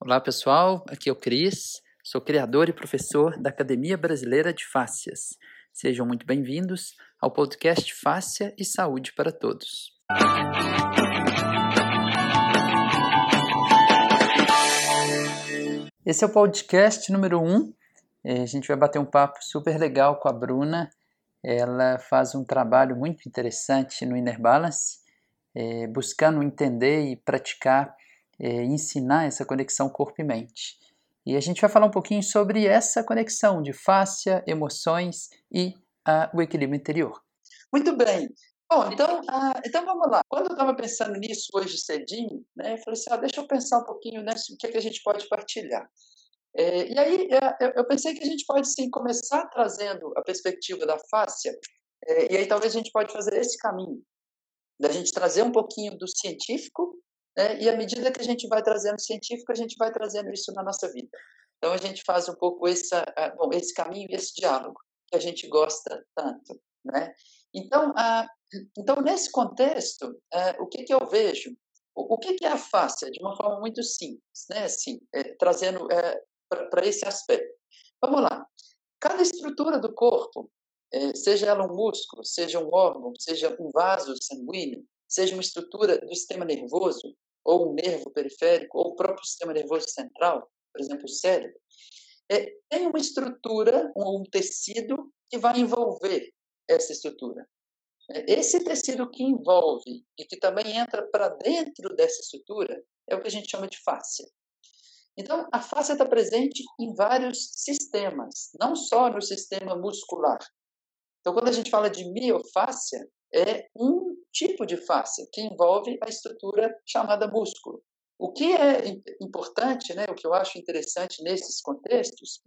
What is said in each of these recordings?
Olá pessoal, aqui é o Cris, sou criador e professor da Academia Brasileira de Fáscias. Sejam muito bem-vindos ao podcast Fáscia e Saúde para Todos. Esse é o podcast número 1. Um. É, a gente vai bater um papo super legal com a Bruna. Ela faz um trabalho muito interessante no Inner Balance, é, buscando entender e praticar é, ensinar essa conexão corpo e mente. E a gente vai falar um pouquinho sobre essa conexão de fáscia, emoções e uh, o equilíbrio interior. Muito bem. Bom, então, uh, então vamos lá. Quando eu estava pensando nisso hoje cedinho, né, eu falei assim, ah, deixa eu pensar um pouquinho né, o que, é que a gente pode partilhar. É, e aí é, eu pensei que a gente pode sim começar trazendo a perspectiva da fáscia, é, e aí talvez a gente pode fazer esse caminho, da gente trazer um pouquinho do científico né? E à medida que a gente vai trazendo científico, a gente vai trazendo isso na nossa vida. Então a gente faz um pouco essa, bom, esse caminho, esse diálogo que a gente gosta tanto, né? Então, ah, então nesse contexto, o que que eu vejo? O, o que que é a face? De uma forma muito simples, né? Assim, é, trazendo é, para esse aspecto. Vamos lá. Cada estrutura do corpo, é, seja ela um músculo, seja um órgão, seja um vaso sanguíneo, seja uma estrutura do sistema nervoso, ou um nervo periférico, ou o próprio sistema nervoso central, por exemplo, o cérebro, é, tem uma estrutura, um, um tecido que vai envolver essa estrutura. É, esse tecido que envolve e que também entra para dentro dessa estrutura é o que a gente chama de fáscia. Então, a fáscia está presente em vários sistemas, não só no sistema muscular. Então, quando a gente fala de miofáscia, é um tipo de fáscia que envolve a estrutura chamada músculo. O que é importante, né, o que eu acho interessante nesses contextos,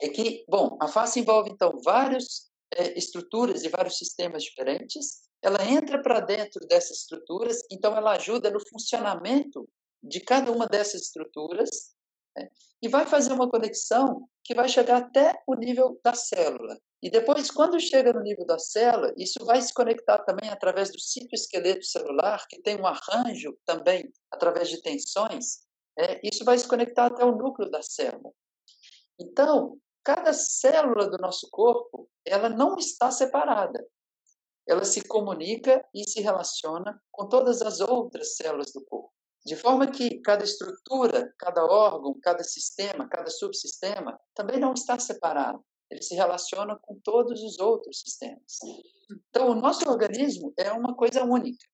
é que, bom, a face envolve, então, várias é, estruturas e vários sistemas diferentes, ela entra para dentro dessas estruturas, então ela ajuda no funcionamento de cada uma dessas estruturas né, e vai fazer uma conexão que vai chegar até o nível da célula. E depois, quando chega no nível da célula, isso vai se conectar também através do citoesqueleto celular, que tem um arranjo também através de tensões, é, isso vai se conectar até o núcleo da célula. Então, cada célula do nosso corpo, ela não está separada. Ela se comunica e se relaciona com todas as outras células do corpo. De forma que cada estrutura, cada órgão, cada sistema, cada subsistema também não está separado ele se relaciona com todos os outros sistemas. Então, o nosso organismo é uma coisa única.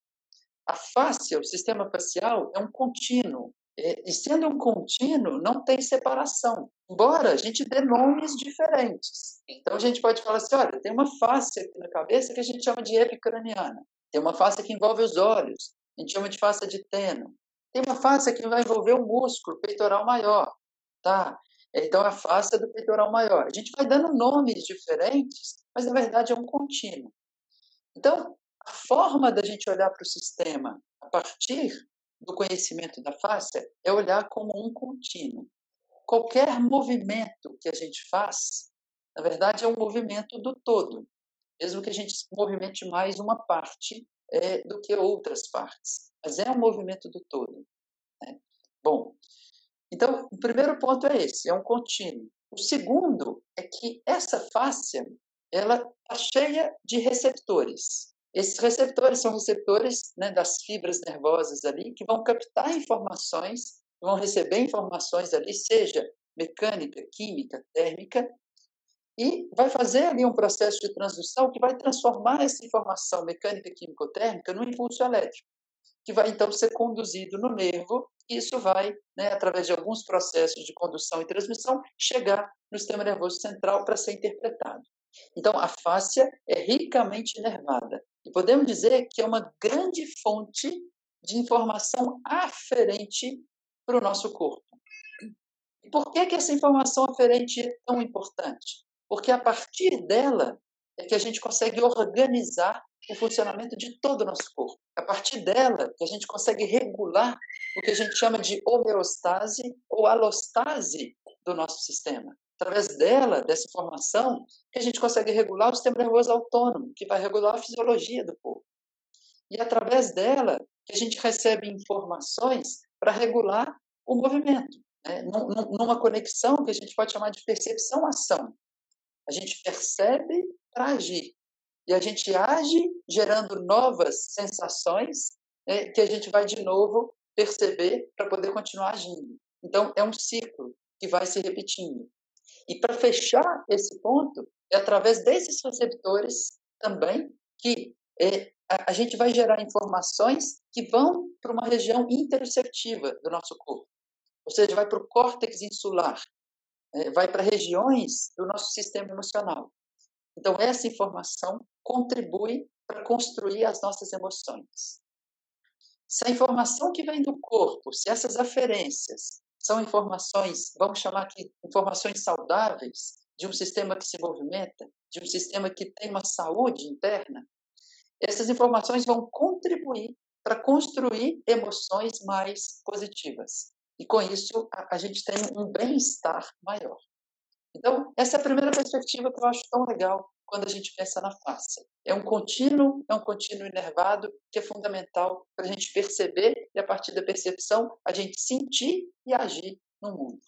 A face, o sistema facial, é um contínuo. E sendo um contínuo, não tem separação, embora a gente dê nomes diferentes. Então, a gente pode falar assim: olha, tem uma face aqui na cabeça que a gente chama de epicraniana. Tem uma face que envolve os olhos, a gente chama de face de teno. Tem uma face que vai envolver o músculo peitoral maior. Tá? Então, a face é do peitoral maior. A gente vai dando nomes diferentes, mas na verdade é um contínuo. Então, a forma da gente olhar para o sistema a partir do conhecimento da face é olhar como um contínuo. Qualquer movimento que a gente faz, na verdade, é um movimento do todo, mesmo que a gente movimente mais uma parte é, do que outras partes, mas é um movimento do todo. Né? Bom, então, o primeiro ponto é esse, é um contínuo. O segundo é que essa fáscia ela está cheia de receptores. Esses receptores são receptores né, das fibras nervosas ali que vão captar informações, vão receber informações ali, seja mecânica, química, térmica, e vai fazer ali um processo de transdução que vai transformar essa informação mecânica, química ou térmica num impulso elétrico que vai então ser conduzido no nervo, isso vai, né, através de alguns processos de condução e transmissão, chegar no sistema nervoso central para ser interpretado. Então, a fáscia é ricamente nervada. E podemos dizer que é uma grande fonte de informação aferente para o nosso corpo. E por que, que essa informação aferente é tão importante? Porque a partir dela é que a gente consegue organizar o funcionamento de todo o nosso corpo. A partir dela, que a gente consegue regular o que a gente chama de homeostase ou alostase do nosso sistema. Através dela, dessa informação, que a gente consegue regular o sistema nervoso autônomo, que vai regular a fisiologia do corpo. E através dela, que a gente recebe informações para regular o movimento. né, numa conexão que a gente pode chamar de percepção-ação. A gente percebe para agir. E a gente age gerando novas sensações né, que a gente vai de novo perceber para poder continuar agindo. Então, é um ciclo que vai se repetindo. E para fechar esse ponto, é através desses receptores também que é, a, gente vai gerar informações que vão para uma região interoceptiva do nosso corpo. Ou seja, vai para o córtex insular, é, vai para regiões do nosso sistema emocional. Então, essa informação contribui para construir as nossas emoções. Se a informação que vem do corpo, se essas aferências são informações, vamos chamar aqui informações saudáveis, de um sistema que se movimenta, de um sistema que tem uma saúde interna, essas informações vão contribuir para construir emoções mais positivas. E com isso, a, a gente tem um bem-estar maior. Então, essa é a primeira perspectiva que eu acho tão legal quando a gente pensa na face. É um contínuo, é um contínuo inervado que é fundamental para a gente perceber e, a partir da percepção, a gente sentir e agir no mundo.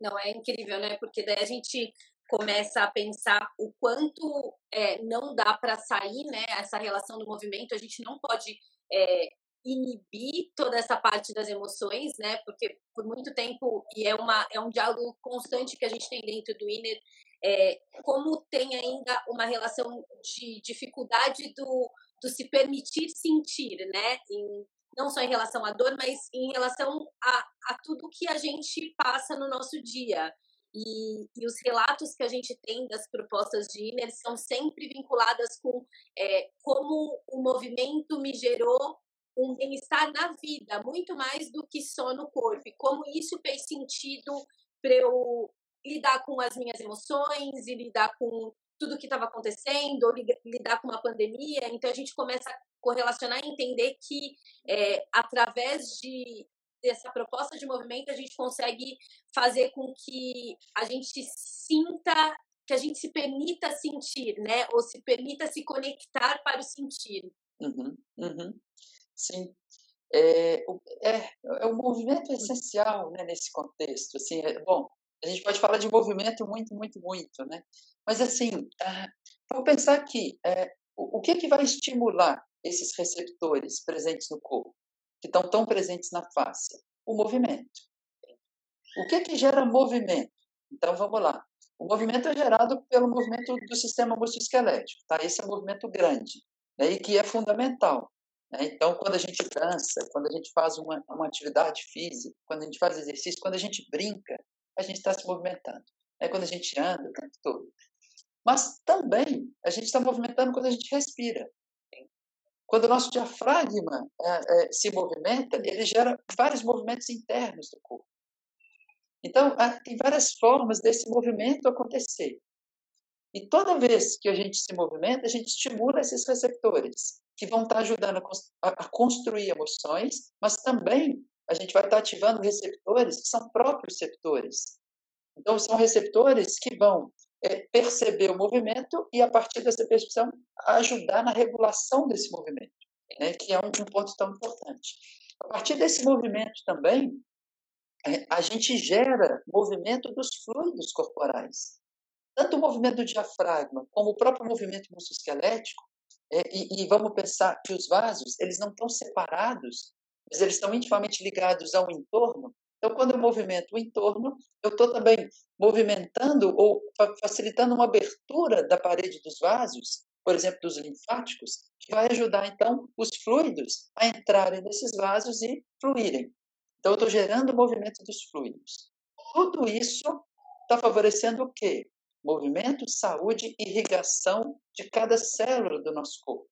Não, é incrível, né? Porque daí a gente começa a pensar o quanto é, não dá para sair, né? Essa relação do movimento, a gente não pode é, inibir toda essa parte das emoções, né? Porque por muito tempo e é uma é um diálogo constante que a gente tem dentro do Inner, é, como tem ainda uma relação de dificuldade do, do se permitir sentir, né? Em, não só em relação à dor, mas em relação a, a tudo que a gente passa no nosso dia. E, e, os relatos que a gente tem das propostas de Inner são sempre vinculadas com é, como o movimento me gerou um bem-estar na vida, muito mais do que só no corpo. E como isso fez sentido para eu lidar com as minhas emoções e lidar com tudo que estava acontecendo, ou lidar com uma pandemia. Então a gente começa a correlacionar e entender que é, através de dessa proposta de movimento a gente consegue fazer com que a gente sinta, que a gente se permita sentir, né? Ou se permita se conectar para o sentir. Uhum, uhum. Sim. É, é, é um movimento essencial né, nesse contexto. Assim, é, bom, a gente pode falar de movimento muito, muito, muito, né? Mas, assim, ah, vamos pensar aqui, é, o, que, que vai estimular esses receptores presentes no corpo, que estão tão presentes na face? O movimento. O que, que gera movimento? Então, vamos lá. O movimento é gerado pelo movimento do sistema musculoesquelético, tá? Esse é um movimento grande, né? e que é fundamental. Né? Então, quando a gente dança, quando a gente faz uma, uma atividade física, quando a gente faz exercício, quando a gente brinca, a gente está se movimentando. É quando a gente anda o tempo todo. Mas também a gente está movimentando quando a gente respira. Quando o nosso diafragma é, é, se movimenta, ele gera vários movimentos internos do corpo. Então, tem várias formas desse movimento acontecer. E toda vez que a gente se movimenta, a gente estimula esses receptores que vão estar ajudando a, a construir emoções, mas também a gente vai estar ativando receptores que são próprios receptores. Então, são receptores que vão é, perceber o movimento e, a partir dessa percepção, ajudar na regulação desse movimento, né, que é um, um ponto tão importante. A partir desse movimento também, é, a gente gera movimento dos fluidos corporais. Tanto o movimento do diafragma, como o próprio movimento musculoesquelético, é, e, e, vamos pensar que os vasos eles não estão separados, mas eles estão intimamente ligados ao entorno. Então, quando eu movimento o entorno, eu estou também movimentando ou facilitando uma abertura da parede dos vasos, por exemplo, dos linfáticos, que vai ajudar, então, os fluidos a entrarem nesses vasos e fluírem. Então, eu estou gerando o movimento dos fluidos. Tudo isso está favorecendo o quê? movimento, saúde, irrigação de cada célula do nosso corpo.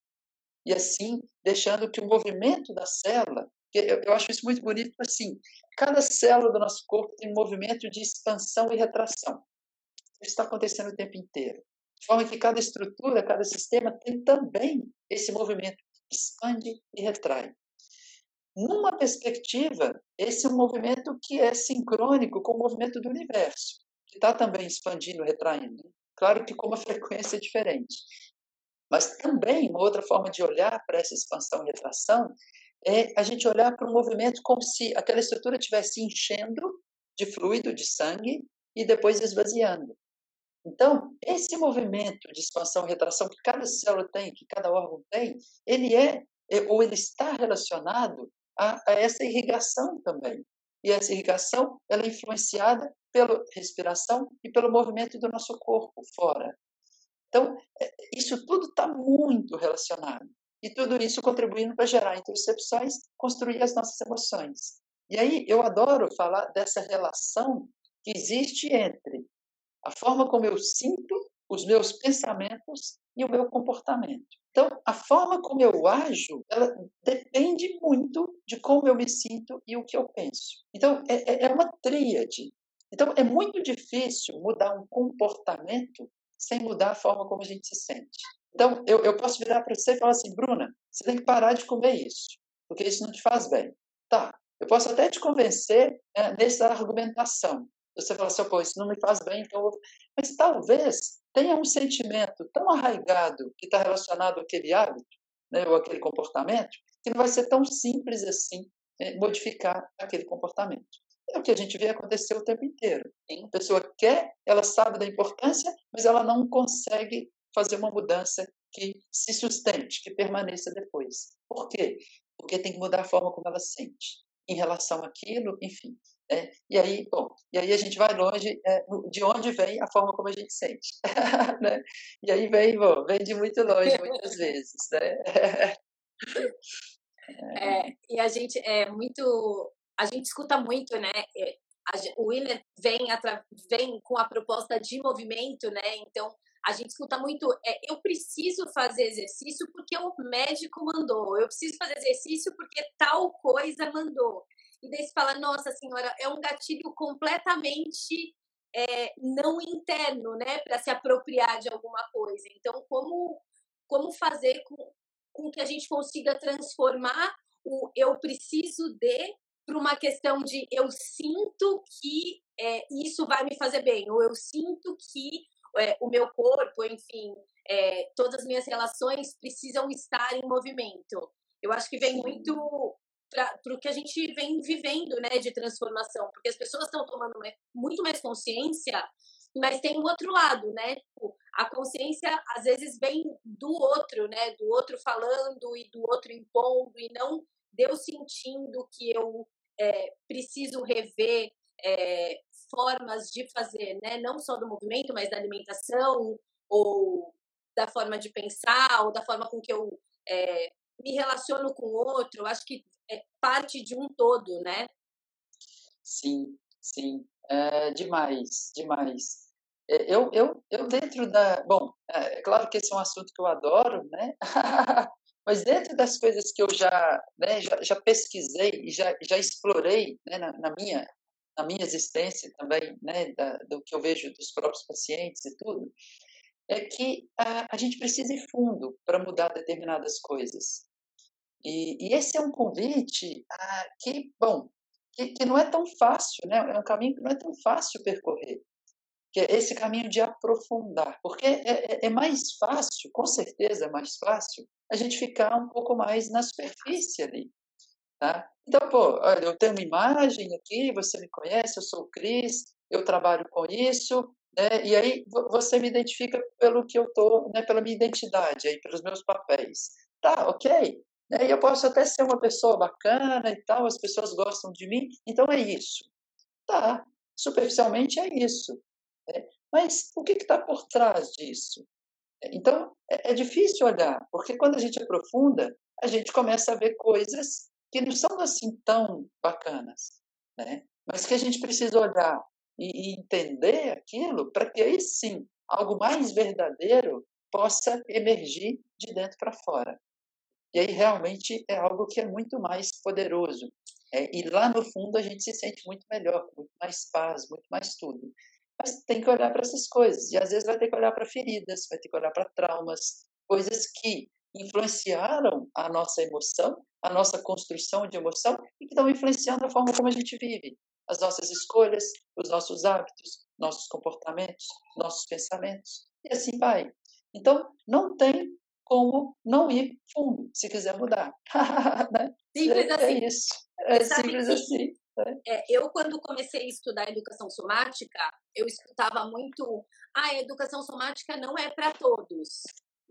E assim, deixando que o movimento da célula, eu, eu acho isso muito bonito, assim, cada célula do nosso corpo tem um movimento de expansão e retração. Isso está acontecendo o tempo inteiro. De forma que cada estrutura, cada sistema tem também esse movimento, expande e retrai. Numa perspectiva, esse é um movimento que é sincrônico com o movimento do universo que está também expandindo, retraindo. Claro que com uma frequência diferente. Mas também uma outra forma de olhar para essa expansão e retração é a gente olhar para o movimento como se aquela estrutura estivesse enchendo de fluido, de sangue, e depois esvaziando. Então, esse movimento de expansão e retração que cada célula tem, que cada órgão tem, ele é, é ou ele está relacionado a, a essa irrigação também. E essa irrigação ela é influenciada pela respiração e pelo movimento do nosso corpo fora. Então, é, isso tudo está muito relacionado. E tudo isso contribuindo para gerar intercepções, construir as nossas emoções. E aí eu adoro falar dessa relação que existe entre a forma como eu sinto, os meus pensamentos e o meu comportamento. Então, a forma como eu ajo, ela depende muito de como eu me sinto e o que eu penso. Então, é, é, é uma tríade. Então, é muito difícil mudar um comportamento sem mudar a forma como a gente se sente. Então, eu, eu posso virar para você e falar assim, Bruna, você tem que parar de comer isso, porque isso não te faz bem. Tá, eu posso até te convencer é, nessa argumentação. Você fala assim, pô, isso não me faz bem, então... Mas talvez tenha um sentimento tão arraigado que está relacionado àquele hábito, né, ou aquele comportamento, que não vai ser tão simples assim é, modificar aquele comportamento. É o que a gente vê acontecer o tempo inteiro. A pessoa quer, ela sabe da importância, mas ela não consegue fazer uma mudança que se sustente, que permaneça depois. Por quê? Porque tem que mudar a forma como ela sente em relação àquilo, enfim. É, e aí, bom, e aí a gente vai longe é, de onde vem a forma como a gente sente, né? E aí vem, bom, vem de muito longe muitas vezes, né? É, e a gente é muito a gente escuta muito, né? É, o Willer vem, vem com a proposta de movimento, né? Então, a gente escuta muito, é, eu preciso fazer exercício porque o médico mandou, eu preciso fazer exercício porque tal coisa mandou. E daí você fala, nossa senhora, é um gatilho completamente é, não interno, né, para se apropriar de alguma coisa. Então, como, como fazer com, com que a gente consiga transformar o eu preciso de para uma questão de eu sinto que é, isso vai me fazer bem, ou eu sinto que é, o meu corpo, enfim, é, todas as minhas relações precisam estar em movimento. Eu acho que vem muito para o que a gente vem vivendo né, de transformação, porque as pessoas estão tomando muito mais consciência, mas tem o outro lado, né? Tipo, a consciência às vezes vem do outro, né? Do outro falando e do outro impondo, e não deu sentindo que eu é, preciso rever é, formas de fazer, né? Não só do movimento, mas da alimentação ou da forma de pensar ou da forma com que eu é, me relaciono com o outro. Acho que é parte de um todo, né? Sim, sim, é, demais, demais. É, eu, eu, eu dentro da, bom, é, é claro que esse é um assunto que eu adoro, né? Mas dentro das coisas que eu já, né, já, já, pesquisei e já, já explorei né, na, na, minha, na minha existência também, né, da, do que eu vejo dos próprios pacientes e tudo, é que a, a gente precisa ir fundo para mudar determinadas coisas. E, e, esse é um convite a, que, bom, que, que não é tão fácil, né? é um caminho que não é tão fácil percorrer, que é esse caminho de aprofundar, porque é, é, é mais fácil, com certeza é mais fácil, a gente ficar um pouco mais na superfície ali. Tá? Então, pô, olha, eu tenho uma imagem aqui, você me conhece, eu sou o Cris, eu trabalho com isso, né? E aí você me identifica pelo que eu tô, né? Pela minha identidade, aí, pelos meus papéis. Tá, ok. E eu posso até ser uma pessoa bacana e tal, as pessoas gostam de mim, então é isso. Tá, superficialmente é isso. Né? Mas o que está por trás disso? Então, é, é difícil olhar, porque quando a gente aprofunda, a gente começa a ver coisas que não são assim tão bacanas, né? mas que a gente precisa olhar e, e entender aquilo para que aí sim algo mais verdadeiro possa emergir de dentro para fora. E aí realmente é algo que é muito mais poderoso. É, e lá no fundo a gente se sente muito melhor, muito mais paz, muito mais tudo. Mas tem que olhar para essas coisas. E às vezes vai ter que olhar para feridas, vai ter que olhar para traumas, coisas que influenciaram a nossa emoção, a nossa construção de emoção e que estão influenciando a forma como a gente vive, as nossas escolhas, os nossos hábitos, nossos comportamentos, nossos pensamentos e assim vai. Então, não tem como não ir fundo se quiser mudar. né? Simples é, assim. É isso. É simples assim. É, eu, quando comecei a estudar educação somática, eu escutava muito: ah, a educação somática não é para todos.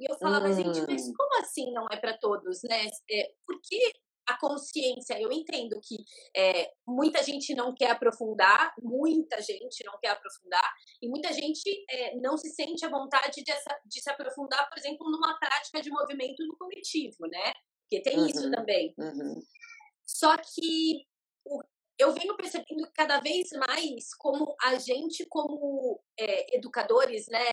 E eu falava, hum. gente, mas hum. como assim não é para todos, né? É, porque a consciência, eu entendo que é, muita gente não quer aprofundar, muita gente não quer aprofundar, e muita gente é, não se sente à vontade de, essa, de, se aprofundar, por exemplo, numa prática de movimento no coletivo, né? Porque tem uhum, isso também. Uhum. Só que o, eu venho percebendo cada vez mais como a gente, como é, educadores, né?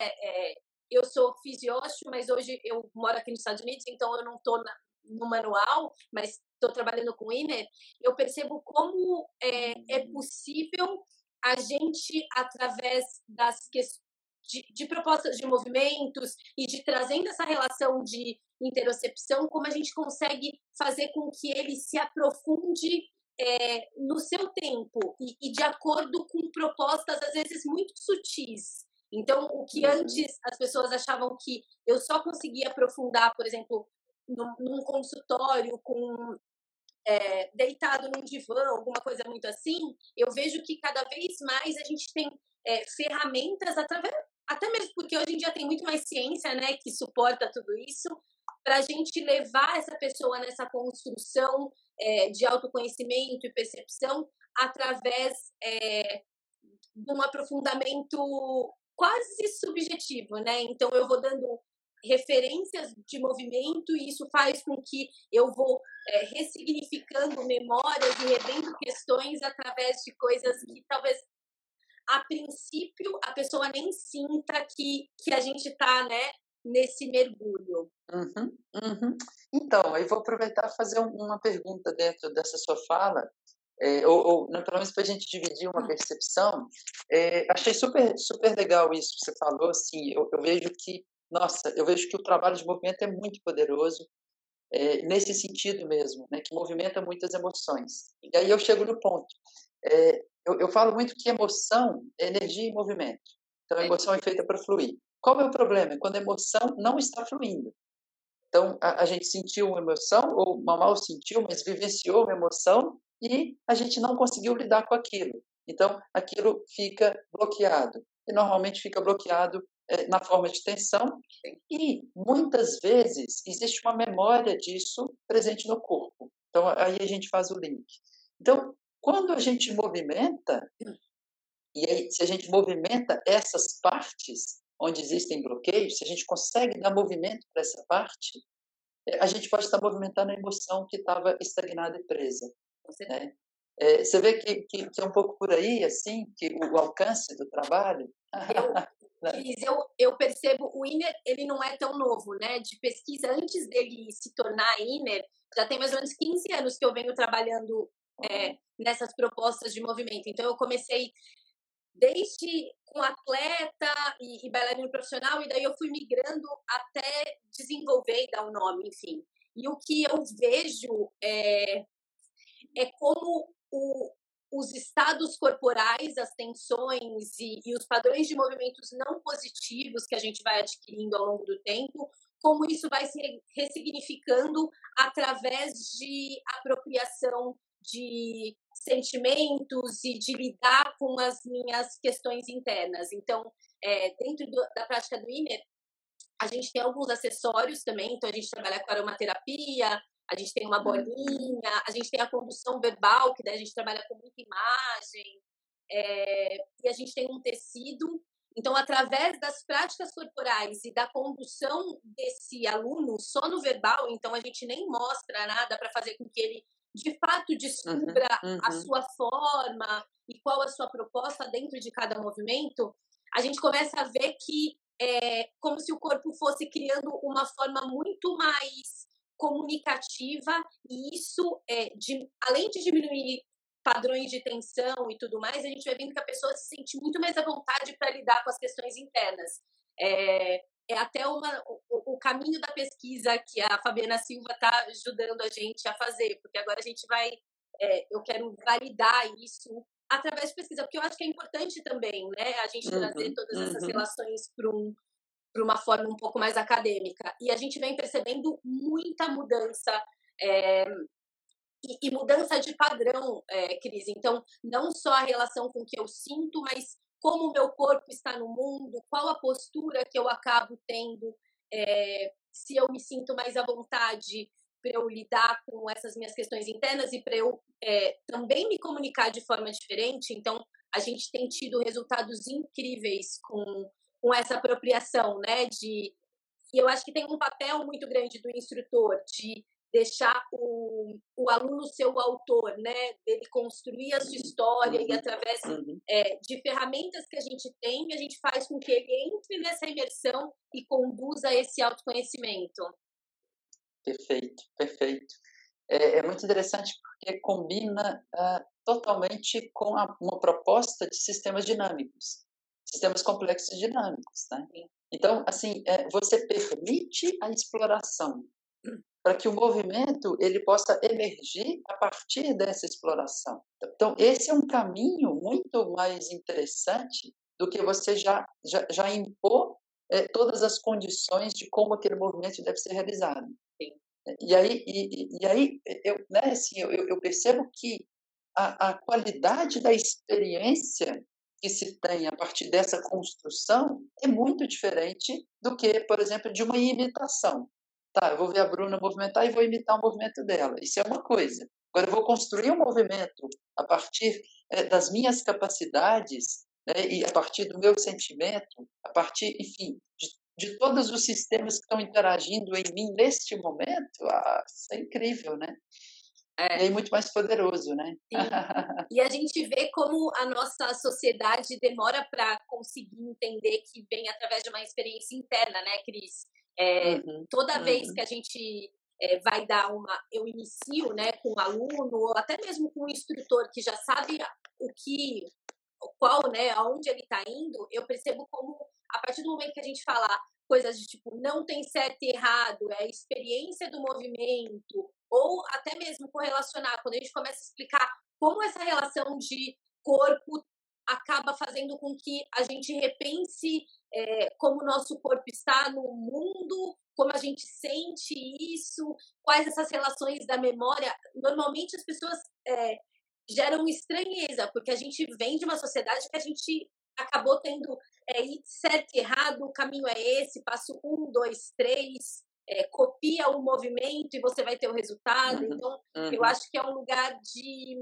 Eu sou fisiólogo, mas hoje eu moro aqui nos Estados Unidos, então eu não estou no manual, mas estou trabalhando com INER, eu percebo como é, é possível a gente, através das questões de, de, propostas de movimentos e de trazendo essa relação de interocepção, como a gente consegue fazer com que ele se aprofunde é, no seu tempo e, e, de acordo com propostas, às vezes, muito sutis. Então, o que uhum. antes as pessoas achavam que eu só conseguia aprofundar, por exemplo, num, num consultório com é, deitado num divã, alguma coisa muito assim, eu vejo que cada vez mais a gente tem é, ferramentas através, até mesmo porque hoje em dia tem muito mais ciência, né, que suporta tudo isso, para a gente levar essa pessoa nessa construção é, de autoconhecimento e percepção através é, de um aprofundamento quase subjetivo, né? Então eu vou dando referências de movimento e isso faz com que eu vou é, ressignificando memórias e revendo questões através de coisas que talvez a princípio a pessoa nem sinta que, que a gente está né, nesse mergulho. Uhum, uhum. Então, eu vou aproveitar e fazer uma pergunta dentro dessa sua fala, é, ou, ou não, pelo menos para a gente dividir uma hum. percepção. É, achei super, super legal isso que você falou. Assim, eu, eu, vejo que, nossa, eu vejo que o trabalho de movimento é muito poderoso. É, nesse sentido mesmo, né, que movimenta muitas emoções. E aí eu chego no ponto. É, eu, eu, falo muito que emoção é energia e movimento. Então, a emoção é feita para fluir. Qual é o problema? Quando a emoção não está fluindo. Então, a, a gente sentiu uma emoção, ou mal sentiu, mas vivenciou uma emoção, e a gente não conseguiu lidar com aquilo. Então, aquilo fica bloqueado. E normalmente fica bloqueado é, na forma de tensão, e muitas vezes existe uma memória disso presente no corpo. Então, aí a gente faz o link. Então, quando a gente movimenta, e aí, se a gente movimenta essas partes, onde existem bloqueios, se a gente consegue dar movimento para essa parte, é, a gente pode estar movimentando a emoção que estava estagnada e presa. Né? É, você vê que, que, que, é um pouco por aí, assim, que o, o alcance do trabalho. Eu, né? eu, eu percebo, o INER, ele não é tão novo, né? De pesquisa, antes dele se tornar INER, já tem mais ou menos 15 anos que eu venho trabalhando é, nessas propostas de movimento. Então, eu comecei desde com atleta e, e bailarino profissional, e daí eu fui migrando até desenvolver e dar o um nome, enfim. E o que eu vejo é, é como o, os estados corporais, as tensões e, e, os padrões de movimentos não positivos que a gente vai adquirindo ao longo do tempo, como isso vai se ressignificando através de apropriação de sentimentos e de lidar com as minhas questões internas. Então, é, dentro do, da prática do INER, a gente tem alguns acessórios também, então a gente trabalha com aromaterapia, a gente tem uma bolinha, a gente tem a condução verbal, que daí a gente trabalha com muita imagem, é, e a gente tem um tecido. Então, através das práticas corporais e da condução desse aluno só no verbal, então a gente nem mostra nada para fazer com que ele de fato descubra uhum, uhum. a sua forma e qual a sua proposta dentro de cada movimento, a gente começa a ver que é como se o corpo fosse criando uma forma muito mais comunicativa e isso, é, de, além de diminuir padrões de tensão e tudo mais, a gente vai vendo que a pessoa se sente muito mais à vontade para lidar com as questões internas. É, é até uma, o, o, caminho da pesquisa que a Fabiana Silva está ajudando a gente a fazer, porque agora a gente vai, é, eu quero validar isso através de pesquisa, porque eu acho que é importante também, né, a gente uhum, trazer todas essas uhum. relações para um uma forma um pouco mais acadêmica. E a gente vem percebendo muita mudança é, e, e, mudança de padrão, é, Cris. Então, não só a relação com o que eu sinto, mas como o meu corpo está no mundo, qual a postura que eu acabo tendo, é, se eu me sinto mais à vontade para eu lidar com essas minhas questões internas e para eu é, também me comunicar de forma diferente. Então, a gente tem tido resultados incríveis com, com essa apropriação, né? De, e eu acho que tem um papel muito grande do instrutor de deixar o, o aluno ser o autor, né? Dele construir a sua história e uhum. através uhum. é, de ferramentas que a gente tem, a gente faz com que ele entre nessa imersão e conduza esse autoconhecimento. Perfeito, perfeito. É, é muito interessante porque combina uh, totalmente com a, uma proposta de sistemas dinâmicos, sistemas complexos dinâmicos, né? Então, assim, é, você permite a exploração para que o movimento ele possa emergir a partir dessa exploração. Então, esse é um caminho muito mais interessante do que você já, já, já impor é, todas as condições de como aquele movimento deve ser realizado. E aí, e, e aí eu, né, assim, eu, eu percebo que a, a qualidade da experiência que se tem a partir dessa construção é muito diferente do que, por exemplo, de uma imitação. Tá, eu vou ver a Bruna movimentar e vou imitar o movimento dela. Isso é uma coisa. Agora, eu vou construir um movimento a partir é, das minhas capacidades né, e a partir do meu sentimento, a partir, enfim, de, de todos os sistemas que estão interagindo em mim neste momento. Ah, isso é incrível, né? É. E aí muito mais poderoso, né? E a gente vê como a nossa sociedade demora para conseguir entender que vem através de uma experiência interna, né, Cris? É, uhum, toda vez uhum. que a gente é, vai dar uma. Eu inicio né, com o aluno, ou até mesmo com o instrutor que já sabe o que, qual, né, aonde ele está indo, eu percebo como, a partir do momento que a gente fala coisas de tipo, não tem certo e errado, é a experiência do movimento, ou até mesmo correlacionar, quando a gente começa a explicar como essa relação de corpo acaba fazendo com que a gente repense é, como o nosso corpo está no mundo, como a gente sente isso, quais essas relações da memória. Normalmente as pessoas é, geram estranheza, porque a gente vem de uma sociedade que a gente acabou tendo é, certo e errado, o caminho é esse, passo um, dois, três, é, copia o movimento e você vai ter o resultado. Uhum, então, uhum. eu acho que é um lugar de,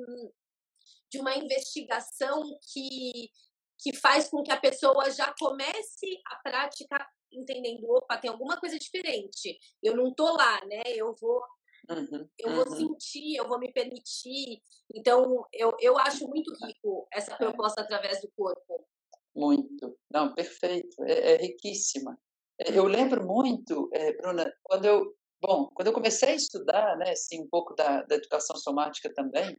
de uma investigação que que faz com que a pessoa já comece a prática entendendo, opa, tem alguma coisa diferente. Eu não tô lá, né? Eu vou Uhum, eu vou uhum. sentir, eu vou me permitir. Então, eu, eu acho muito rico essa é. proposta através do corpo. Muito. Não, perfeito. É, é riquíssima. É, eu lembro muito, é, Bruna, quando eu, bom, quando eu comecei a estudar, né, assim, um pouco da, da educação somática também,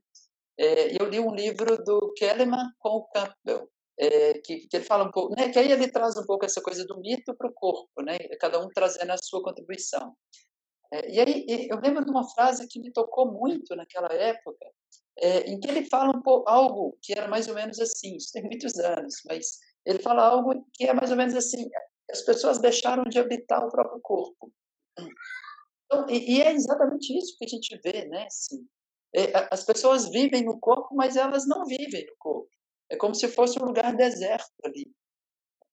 é, eu li um livro do Kellerman com o Campbell, é, que, que, ele fala um pouco, né, que aí ele traz um pouco essa coisa do mito para o corpo, né, cada um trazendo a sua contribuição. É, e aí eu lembro de uma frase que me tocou muito naquela época, é, em que ele fala um pouco, algo que era mais ou menos assim, isso tem muitos anos, mas ele fala algo que é mais ou menos assim, as pessoas deixaram de habitar o próprio corpo. Então, e, e, é exatamente isso que a gente vê, né? Assim, as pessoas vivem no corpo, mas elas não vivem no corpo. É como se fosse um lugar deserto ali.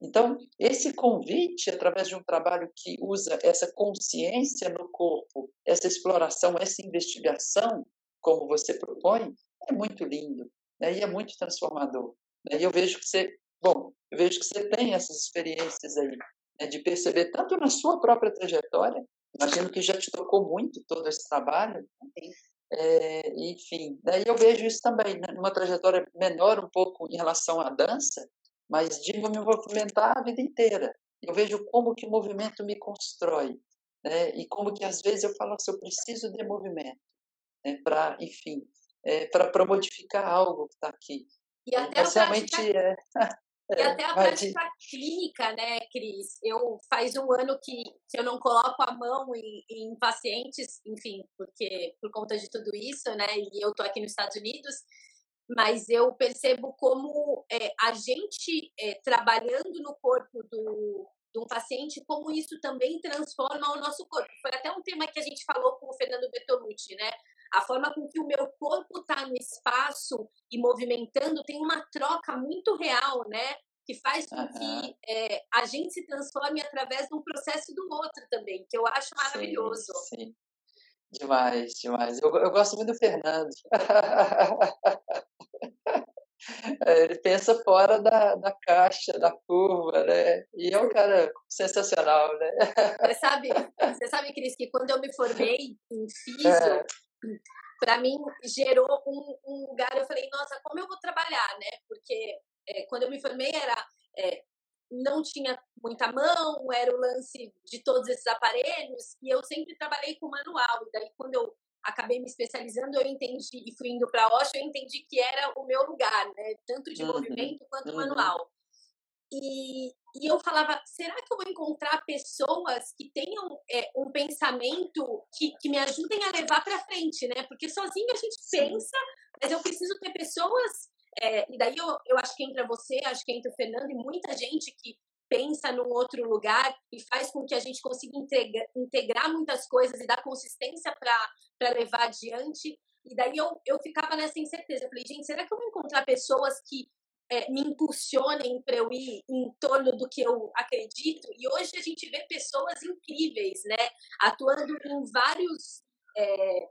Então, esse convite, através de um trabalho que usa essa consciência no corpo, essa exploração, essa investigação, como você propõe, é muito lindo né? e é muito transformador. Né? E eu vejo que você, bom, eu vejo que você tem essas experiências aí, né? de perceber tanto na sua própria trajetória, imagino que já te tocou muito todo esse trabalho, né? É, enfim, daí eu vejo isso também, né, numa trajetória menor um pouco em relação à dança, mas de me movimentar a vida inteira. Eu vejo como que o movimento me constrói, né, e como que às vezes eu falo assim, eu preciso de movimento, né, para, enfim, é, para modificar algo que está aqui. E até mas realmente é. E é, até a prática clínica, né, Cris? Eu faz um ano que, que eu não coloco a mão em, em, pacientes, enfim, porque por conta de tudo isso, né? E eu tô aqui nos Estados Unidos, mas eu percebo como é, a gente é, trabalhando no corpo do, de um paciente, como isso também transforma o nosso corpo. Foi até um tema que a gente falou com o Fernando Bertolucci, né? a forma com que o meu corpo está no espaço e movimentando tem uma troca muito real, né? Que faz com uhum. que é, a gente se transforme através de um processo do outro também, que eu acho maravilhoso. Sim, sim. Demais, demais. Eu, eu gosto muito do Fernando. É, ele pensa fora da, da caixa, da curva, né? E é um cara sensacional, né? Você sabe, você sabe, Cris, que quando eu me formei em físico, é. para mim gerou um, um, lugar, eu falei, nossa, como eu vou trabalhar, né? Porque é, quando eu me formei era é, não tinha muita mão, era o lance de todos esses aparelhos, e eu sempre trabalhei com manual. E daí, quando eu acabei me especializando, eu entendi, e fui indo para a Osho, eu entendi que era o meu lugar, né? Tanto de uhum. movimento quanto uhum. manual. E, e eu falava, será que eu vou encontrar pessoas que tenham é, um pensamento que, que me ajudem a levar para frente, né? Porque sozinho a gente pensa, mas eu preciso ter pessoas. É, e daí eu, eu acho que entra você, acho que entra o Fernando e muita gente que pensa num outro lugar e faz com que a gente consiga integra, integrar muitas coisas e dar consistência para levar adiante. E daí eu, eu ficava nessa incerteza. Eu falei, gente, será que eu vou encontrar pessoas que é, me impulsionem para eu ir em torno do que eu acredito? E hoje a gente vê pessoas incríveis, né? Atuando em vários. É,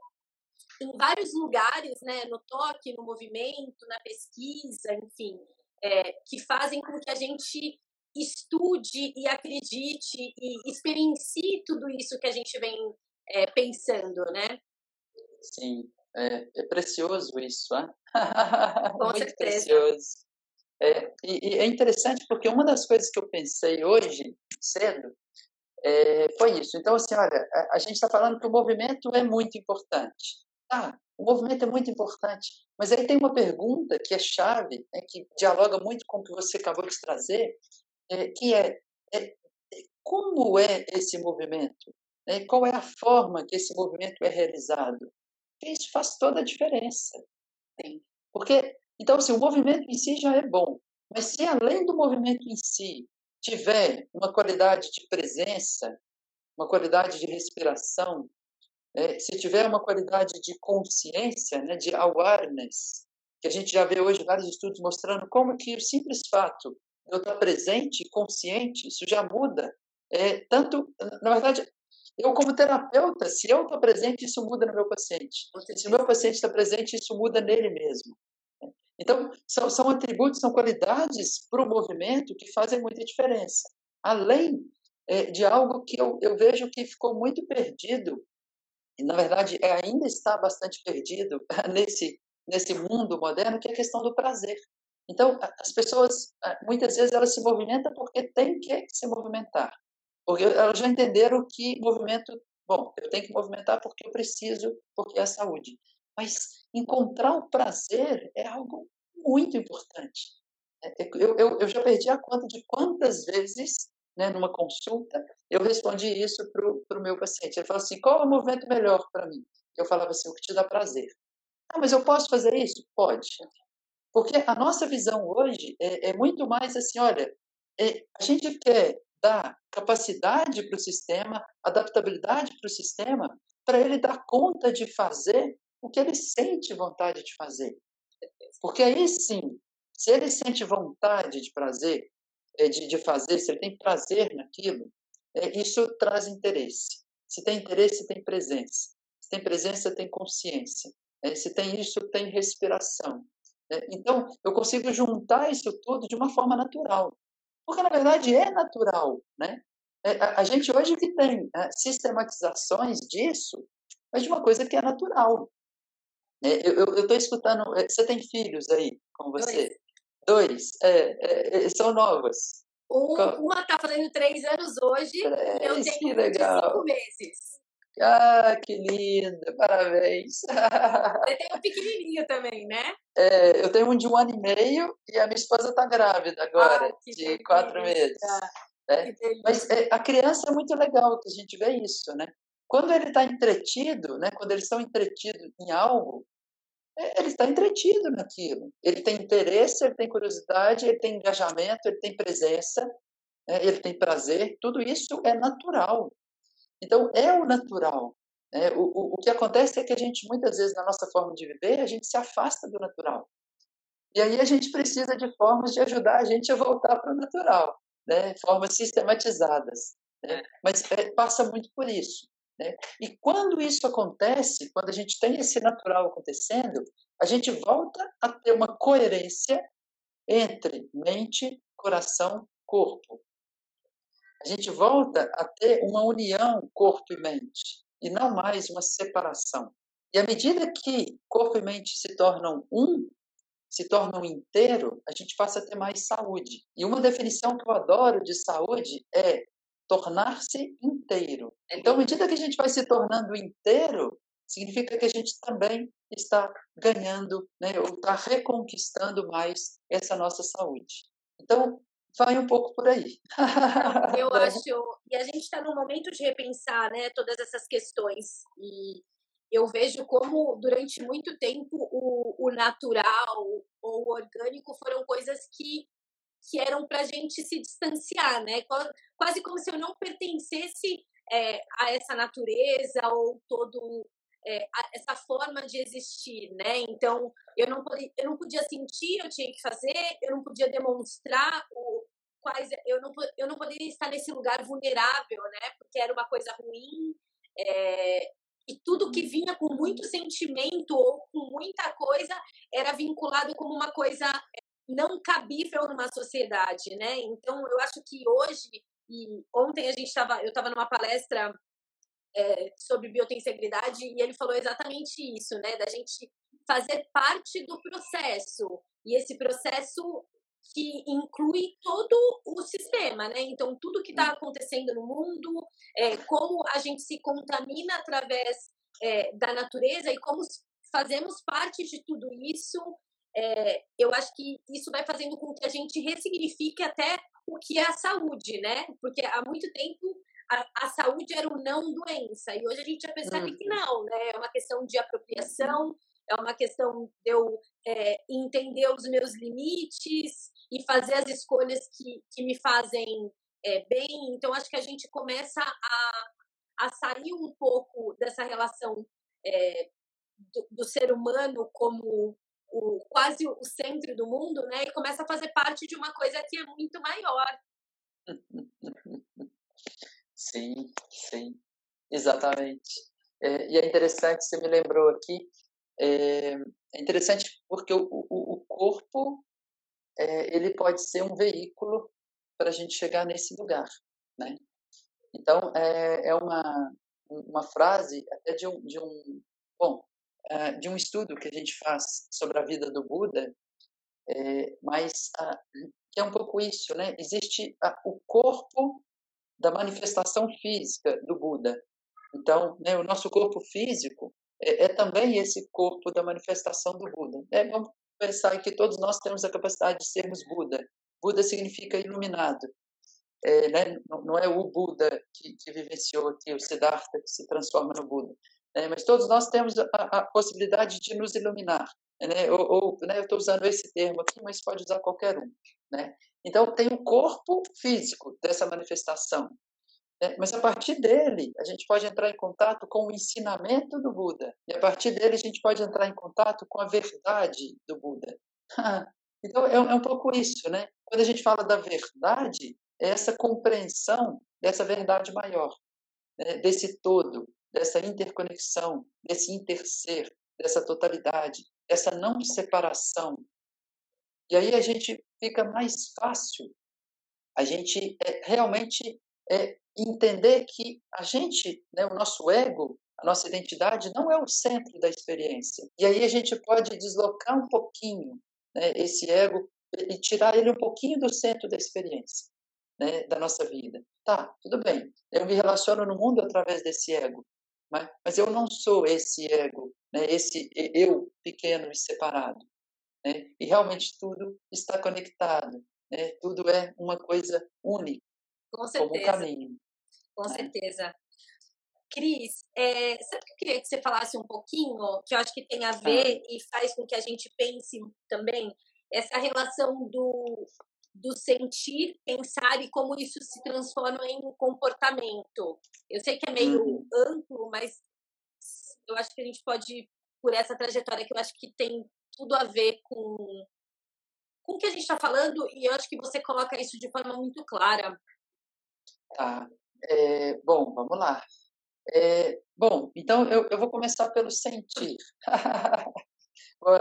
em vários lugares, né, no toque, no movimento, na pesquisa, enfim, é, que fazem com que a gente estude e acredite e experiencie tudo isso que a gente vem é, pensando, né? Sim, é, é precioso isso, né? Com Muito certeza. precioso. É, e, e, é interessante porque uma das coisas que eu pensei hoje, cedo, é, foi isso. Então, assim, olha, a, a gente está falando que o movimento é muito importante. Tá, o movimento é muito importante. Mas aí tem uma pergunta que é chave, né, que dialoga muito com o que você acabou de trazer, é, que é, é, é, como é esse movimento? Né? Qual é a forma que esse movimento é realizado? Isso faz toda a diferença. Né? Porque, então, assim, o movimento em si já é bom, mas se além do movimento em si tiver uma qualidade de presença, uma qualidade de respiração, é, se tiver uma qualidade de consciência, né, de awareness, que a gente já vê hoje vários estudos mostrando como que o simples fato eu estar presente, consciente, isso já muda. É, tanto, na verdade, eu como terapeuta, se eu estou presente, isso muda no meu paciente. Se o meu paciente está presente, isso muda nele mesmo. Então, são, são atributos, são qualidades para o movimento que fazem muita diferença. Além é, de algo que eu, eu vejo que ficou muito perdido, e na verdade ainda está bastante perdido nesse, nesse mundo moderno, que é a questão do prazer. Então, as pessoas, muitas vezes, elas se movimentam porque têm que se movimentar. Porque elas já entenderam que movimento, bom, eu tenho que movimentar porque eu preciso, porque é a saúde. Mas encontrar o prazer é algo muito importante. É, eu, eu, eu já perdi a conta de quantas vezes, né, numa consulta, eu respondi isso para o meu paciente. Ele falou assim: qual é o movimento melhor para mim? Eu falava assim: o que te dá prazer. Ah, mas eu posso fazer isso? Pode. Porque a nossa visão hoje é, é muito mais assim, olha, é, a gente quer dar capacidade para o sistema, adaptabilidade para o sistema, para ele dar conta de fazer o que ele sente vontade de fazer. Porque aí sim, se ele sente vontade de prazer, é, de, de fazer, se ele tem prazer naquilo, é, isso traz interesse. Se tem interesse, tem presença. Se tem presença, tem consciência. É, se tem isso, tem respiração. É, então, eu consigo juntar isso tudo de uma forma natural. Porque, na verdade, é natural. Né? É, a gente hoje que tem é, sistematizações disso, mas de uma coisa que é natural. Eu estou escutando. Você tem filhos aí com você? Dois. Dois. É, é, são novas. Um, uma está fazendo três anos hoje três, eu tenho que legal. cinco meses. Ah, que linda, parabéns. Você tem um pequenininho também, né? É, eu tenho um de um ano e meio e a minha esposa está grávida agora, ah, de delícia. quatro meses. É. Mas é, a criança é muito legal que a gente vê isso, né? Quando ele está entretido, né? Quando eles estão entretidos em algo, é, ele está entretido naquilo. Ele tem interesse, ele tem curiosidade, ele tem engajamento, ele tem presença, né? ele tem prazer. Tudo isso é natural. Então, é o natural. É, o, o, o que acontece é que a gente, muitas vezes, na nossa forma de viver, a gente se afasta do natural. E aí a gente precisa de formas de ajudar a gente a voltar para o natural, né? formas sistematizadas. Né? Mas é, passa muito por isso. Né? E quando isso acontece, quando a gente tem esse natural acontecendo, a gente volta a ter uma coerência entre mente, coração, corpo. A gente volta a ter uma união corpo e mente, e não mais uma separação. E à medida que corpo e mente se tornam um, se tornam inteiro, a gente passa a ter mais saúde. E uma definição que eu adoro de saúde é tornar-se inteiro. Então, à medida que a gente vai se tornando inteiro, significa que a gente também está ganhando, né, ou está reconquistando mais essa nossa saúde. Então, vai um pouco por aí. Eu acho, e a gente está num momento de repensar, né, todas essas questões e eu vejo como durante muito tempo o, o natural ou o orgânico foram coisas que que eram para a gente se distanciar, né? Quase como se eu não pertencesse é, a essa natureza ou todo é, essa forma de existir, né? Então eu não podia, eu não podia sentir, eu tinha que fazer, eu não podia demonstrar o, quais eu não eu não poderia estar nesse lugar vulnerável, né? Porque era uma coisa ruim. É, e tudo que vinha com muito sentimento ou com muita coisa era vinculado como uma coisa não cabível numa sociedade, né? Então, eu acho que hoje e ontem a gente estava, eu estava numa palestra é, sobre biotensegridade e ele falou exatamente isso, né? Da gente fazer parte do processo e esse processo que inclui todo o sistema, né? Então tudo que está acontecendo no mundo, é, como a gente se contamina através é, da natureza e como fazemos parte de tudo isso é, eu acho que isso vai fazendo com que a gente ressignifique até o que é a saúde, né? Porque há muito tempo a, a saúde era o não doença, e hoje a gente já percebe uhum. que não, né? É uma questão de apropriação, é uma questão de eu é, entender os meus limites e fazer as escolhas que, que me fazem é, bem. Então, acho que a gente começa a, a sair um pouco dessa relação é, do, do, ser humano como o, quase o centro do mundo, né? E começa a fazer parte de uma coisa que é muito maior. Sim, sim, exatamente. É, e é interessante, você me lembrou aqui, é, é interessante porque o, o, o corpo é, ele pode ser um veículo para a gente chegar nesse lugar, né? Então é, é uma uma frase até de um de um bom eh, de um estudo que a gente faz sobre a vida do Buda, é, mas uh, que é um pouco isso, né? Existe uh, o corpo da manifestação física do Buda. Então, né, o nosso corpo físico é, é, também esse corpo da manifestação do Buda. É, vamos pensar que todos nós temos a capacidade de sermos Buda. Buda significa iluminado. É, né? não, é o Buda que, que vivenciou aqui, o Siddhartha, que se transforma no Buda. Né? Mas todos nós temos a, a possibilidade de nos iluminar. Né? Ou, ou né? eu estou usando esse termo aqui, mas pode usar qualquer um. Né? Então, tem o corpo físico dessa manifestação. Né? Mas a partir dele, a gente pode entrar em contato com o ensinamento do Buda. E a partir dele, a gente pode entrar em contato com a verdade do Buda. então, é, é um pouco isso. Né? Quando a gente fala da verdade, é essa compreensão dessa verdade maior, né? desse todo, dessa interconexão, desse interser, dessa totalidade, dessa não separação. E aí a gente fica mais fácil, a gente é, realmente é, entender que a gente, né, o nosso ego, a nossa identidade não é o centro da experiência. E aí a gente pode deslocar um pouquinho né, esse ego e tirar ele um pouquinho do centro da experiência, né, da nossa vida. Tá, tudo bem. Eu me relaciono no mundo através desse ego, mas, mas eu não sou esse ego, né? esse eu pequeno e separado. Né? E realmente tudo está conectado. Né? Tudo é uma coisa única. Com certeza. Como um caminho. Com né? certeza. Cris, é, sabe o que eu queria que você falasse um pouquinho, que eu acho que tem a ver ah. e faz com que a gente pense também, essa relação do, do sentir, pensar e como isso se transforma em comportamento. Eu sei que é meio uhum. amplo, mas eu acho que a gente pode, por essa trajetória que eu acho que tem tudo a ver com, com o que a gente está falando, e eu acho que você coloca isso de forma muito clara. Tá. É, bom, vamos lá. É, bom, então eu, eu vou começar pelo sentir.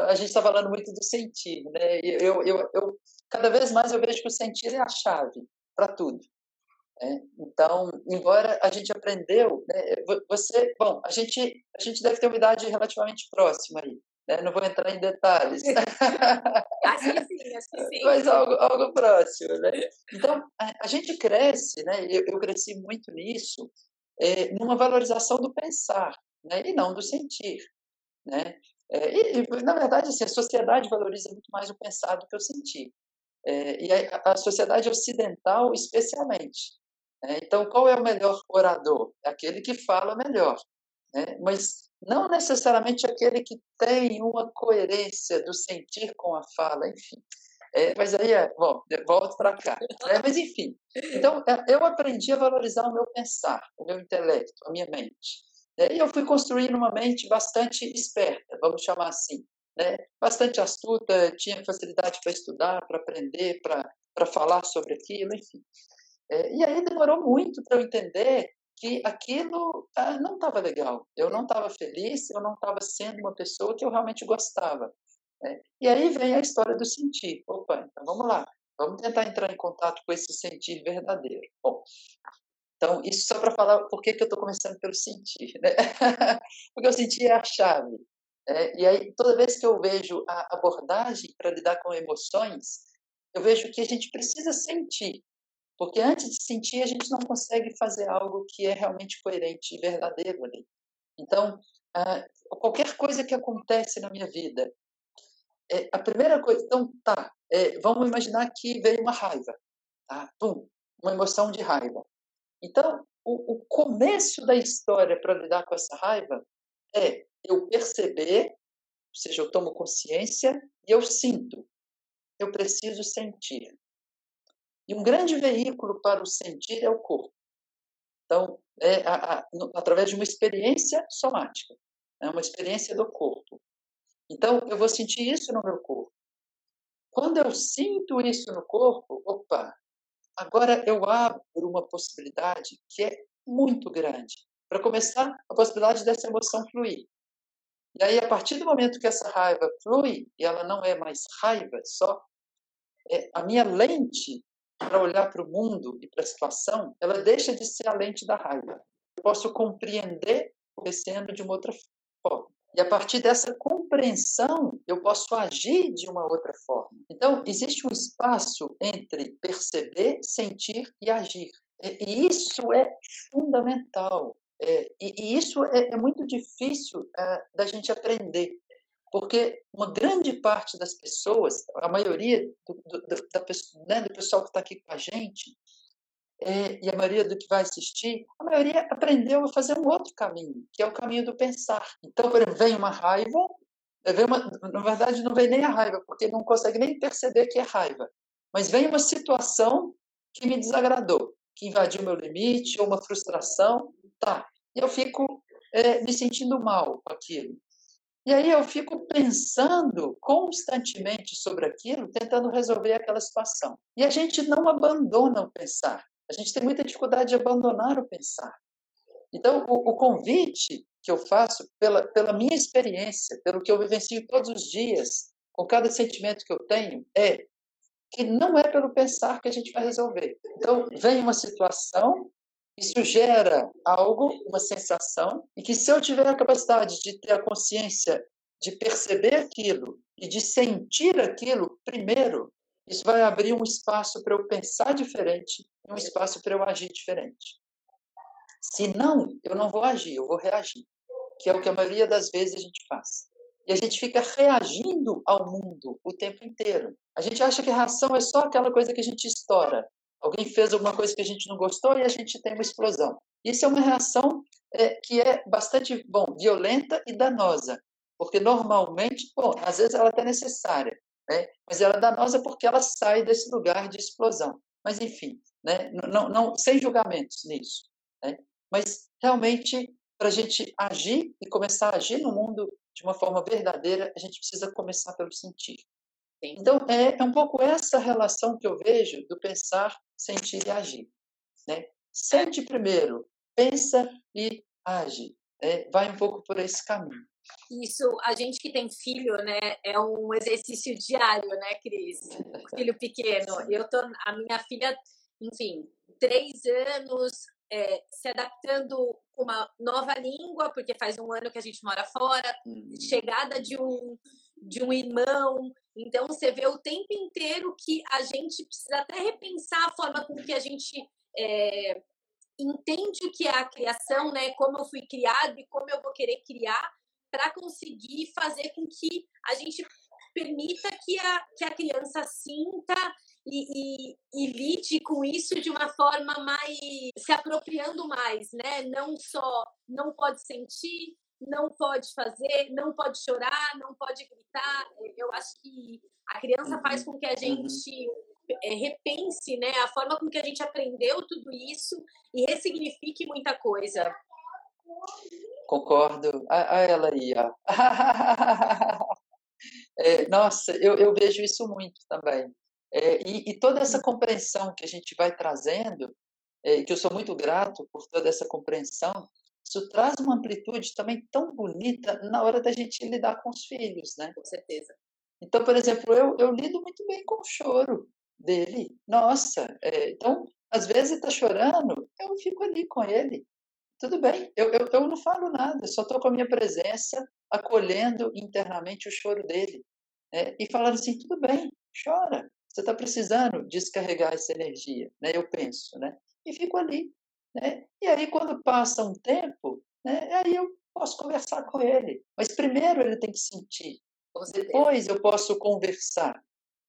a gente está falando muito do sentir, né? Eu, eu, eu, cada vez mais eu vejo que o sentir é a chave para tudo. Né? Então, embora a gente aprendeu, né? você, bom, a gente a gente deve ter uma idade relativamente próxima aí. Né? Não vou entrar em detalhes. acho que sim, acho que sim. Mas algo, algo próximo, né? Então, a, a gente cresce, né? Eu, eu cresci muito nisso, é, numa valorização do pensar, né? E não do sentir, né? É, e, e, na verdade, assim, a sociedade valoriza muito mais o pensar do que o sentir. É, e a, a, sociedade ocidental, especialmente. Né? Então, qual é o melhor orador? É aquele que fala melhor. Né? Mas não necessariamente aquele que tem uma coerência do sentir com a fala, enfim. É, mas aí, é, bom, volto para cá. Né? Mas, enfim, então, é, eu aprendi a valorizar o meu pensar, o meu intelecto, a minha mente. Né? E eu fui construindo uma mente bastante esperta, vamos chamar assim. Né? Bastante astuta, tinha facilidade para estudar, para aprender, para falar sobre aquilo, enfim. É, e aí demorou muito para eu entender que aquilo ah, não estava legal. Eu não estava feliz, eu não estava sendo uma pessoa que eu realmente gostava. Né? E aí vem a história do sentir. Opa, então vamos lá. Vamos tentar entrar em contato com esse sentir verdadeiro. Bom, então, isso só para falar por que, que eu estou começando pelo sentir. Né? Porque o sentir é a chave. Né? E aí, toda vez que eu vejo a abordagem para lidar com emoções, eu vejo que a gente precisa sentir. Porque antes de sentir, a gente não consegue fazer algo que é realmente coerente e verdadeiro ali. Então, qualquer coisa que acontece na minha vida, é, a primeira coisa, então, tá, é, vamos imaginar que veio uma raiva, tá? Pum, uma emoção de raiva. Então, o, o começo da história para lidar com essa raiva é eu perceber, ou seja, eu tomo consciência e eu sinto. Eu preciso sentir. E um grande veículo para o sentir é o corpo. Então, é a, a, através de uma experiência somática, é uma experiência do corpo. Então, eu vou sentir isso no meu corpo. Quando eu sinto isso no corpo, opa, agora eu abro uma possibilidade que é muito grande. Para começar, a possibilidade dessa emoção fluir. E aí, a partir do momento que essa raiva flui, e ela não é mais raiva só, é, a minha lente para olhar para o mundo e para a situação, ela deixa de ser a lente da raiva. Eu posso compreender acontecendo de uma outra forma. E a partir dessa compreensão, eu posso agir de uma outra forma. Então, existe um espaço entre perceber, sentir e agir. E isso é fundamental. É, e, isso é, é muito difícil é, da gente aprender. Porque uma grande parte das pessoas, a maioria do, do, da, né, do pessoal que está aqui com a gente, é, e a maioria do que vai assistir, a maioria aprendeu a fazer um outro caminho, que é o caminho do pensar. Então, por exemplo, vem uma raiva, vem uma, na verdade não vem nem a raiva, porque não consegue nem perceber que é raiva, mas vem uma situação que me desagradou, que invadiu meu limite, ou uma frustração, tá, e eu fico é, me sentindo mal com aquilo. E aí eu fico pensando constantemente sobre aquilo, tentando resolver aquela situação. E a gente não abandona o pensar. A gente tem muita dificuldade de abandonar o pensar. Então, o, o convite que eu faço, pela, pela minha experiência, pelo que eu vivencio todos os dias, com cada sentimento que eu tenho, é que não é pelo pensar que a gente vai resolver. Então, vem uma situação, isso gera algo, uma sensação, e que se eu tiver a capacidade de ter a consciência de perceber aquilo e de sentir aquilo primeiro, isso vai abrir um espaço para eu pensar diferente um espaço para eu agir diferente. Se não, eu não vou agir, eu vou reagir, que é o que a maioria das vezes a gente faz. E a gente fica reagindo ao mundo o tempo inteiro. A gente acha que reação é só aquela coisa que a gente estoura. Alguém fez alguma coisa que a gente não gostou e a gente tem uma explosão. Isso é uma reação é, que é bastante, bom, violenta e danosa. Porque normalmente, bom, às vezes ela é necessária, né? mas ela é danosa porque ela sai desse lugar de explosão. Mas, enfim, né? não, não, sem julgamentos nisso. Né? Mas, realmente, para a gente agir e começar a agir no mundo de uma forma verdadeira, a gente precisa começar pelo sentir. Então, é, é um pouco essa relação que eu vejo do pensar, sentir e agir. Né? Sente primeiro, pensa e age. É, vai um pouco por esse caminho. Isso, a gente que tem filho, né, é um exercício diário, né, Cris? Filho pequeno. Eu tô, a minha filha, enfim, três anos, é, se adaptando com uma nova língua, porque faz um ano que a gente mora fora, uhum. chegada de um, de um irmão. Então, você vê o tempo inteiro que a gente precisa até repensar a forma com que a gente é, entende o que é a criação, né? Como eu fui criado e como eu vou querer criar para conseguir fazer com que a gente permita que a, que a criança sinta e, e, e, lide com isso de uma forma mais se apropriando mais, né? Não só não pode sentir, não pode fazer, não pode chorar, não pode gritar. Eu acho que a criança faz uhum. com que a uhum. gente é, repense, né, a forma com que a gente aprendeu tudo isso e ressignifique muita coisa. Concordo. A, ela aí, ó. É, nossa, eu, eu vejo isso muito também. É, e, e, toda essa compreensão que a gente vai trazendo, é, que eu sou muito grato por toda essa compreensão, isso traz uma amplitude também tão bonita na hora da gente lidar com os filhos, né? Com certeza. Então, por exemplo, eu, eu lido muito bem com o choro dele. Nossa, é, então, às vezes ele está chorando, eu fico ali com ele. Tudo bem, eu, eu, eu não falo nada, só estou com a minha presença acolhendo internamente o choro dele. Né? E falando assim, tudo bem, chora, você está precisando descarregar essa energia, né? Eu penso, né? E fico ali, né? E aí quando passa um tempo, né? Aí eu posso conversar com ele. Mas primeiro ele tem que sentir. Depois eu posso conversar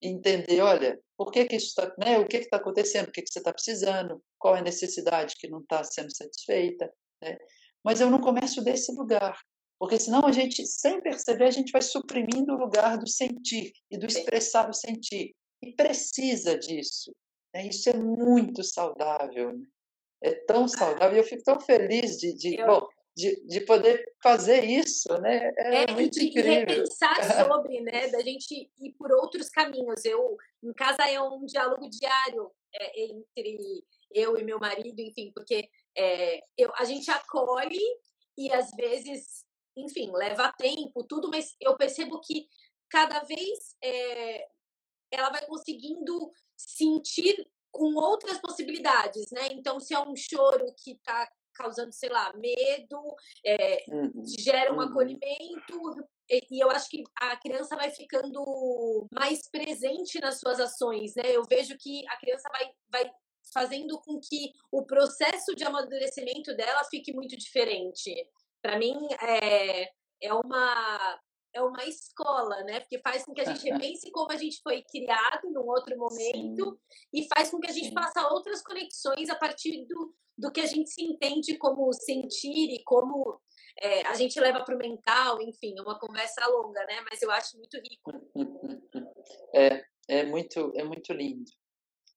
e entender, olha, por que que isso está, né? O que está acontecendo? O que que você está precisando? Qual é a necessidade que não está sendo satisfeita? Né? Mas eu não começo desse lugar. Porque senão a gente, sem perceber, a gente vai suprimindo o lugar do sentir e do expressar o sentir e precisa disso. Né? Isso é muito saudável. Né? É tão saudável. E eu fico tão feliz de, de, eu... bom, de, de poder fazer isso, né? É, é muito de, incrível. E repensar sobre, né? Da gente ir por outros caminhos. Eu, em casa é um diálogo diário é, entre eu e meu marido, enfim, porque é, eu, a gente acolhe e às vezes, enfim, leva tempo, tudo, mas eu percebo que cada vez é, ela vai conseguindo sentir com outras possibilidades, né? Então, se é um choro que está causando, sei lá, medo, é, uhum. gera um uhum. acolhimento, e eu acho que a criança vai ficando mais presente nas suas ações, né? Eu vejo que a criança vai, vai fazendo com que o processo de amadurecimento dela fique muito diferente. Para mim, é, é uma é uma escola, né? Porque faz com que a gente repense como a gente foi criado num outro momento Sim. e faz com que a gente Sim. faça outras conexões a partir do, do que a gente se entende como sentir e como é, a gente leva para o mental, enfim, é uma conversa longa, né? Mas eu acho muito rico. É, é muito, é muito lindo.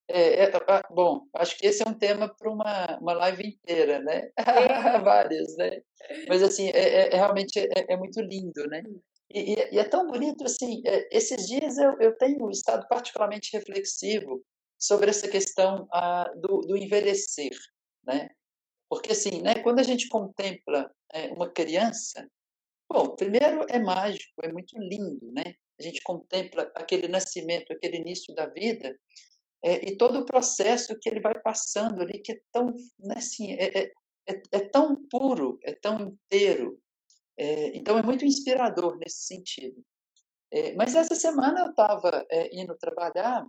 É, é, bom, acho que esse é um tema para uma, uma live inteira, né? É. Várias, né? Mas, assim, é, é, é realmente é, é, muito lindo, né? E, e, é tão bonito, assim, esses dias eu, eu tenho estado particularmente reflexivo sobre essa questão ah, do, do envelhecer, né? Porque, assim, né, quando a gente contempla uma criança, bom, primeiro é mágico, é muito lindo, né? A gente contempla aquele nascimento, aquele início da vida, é, e todo o processo que ele vai passando ali, que é tão, né, assim, é, é, é, é tão puro, é tão inteiro. É, então, é muito inspirador nesse sentido. É, mas essa semana eu estava indo trabalhar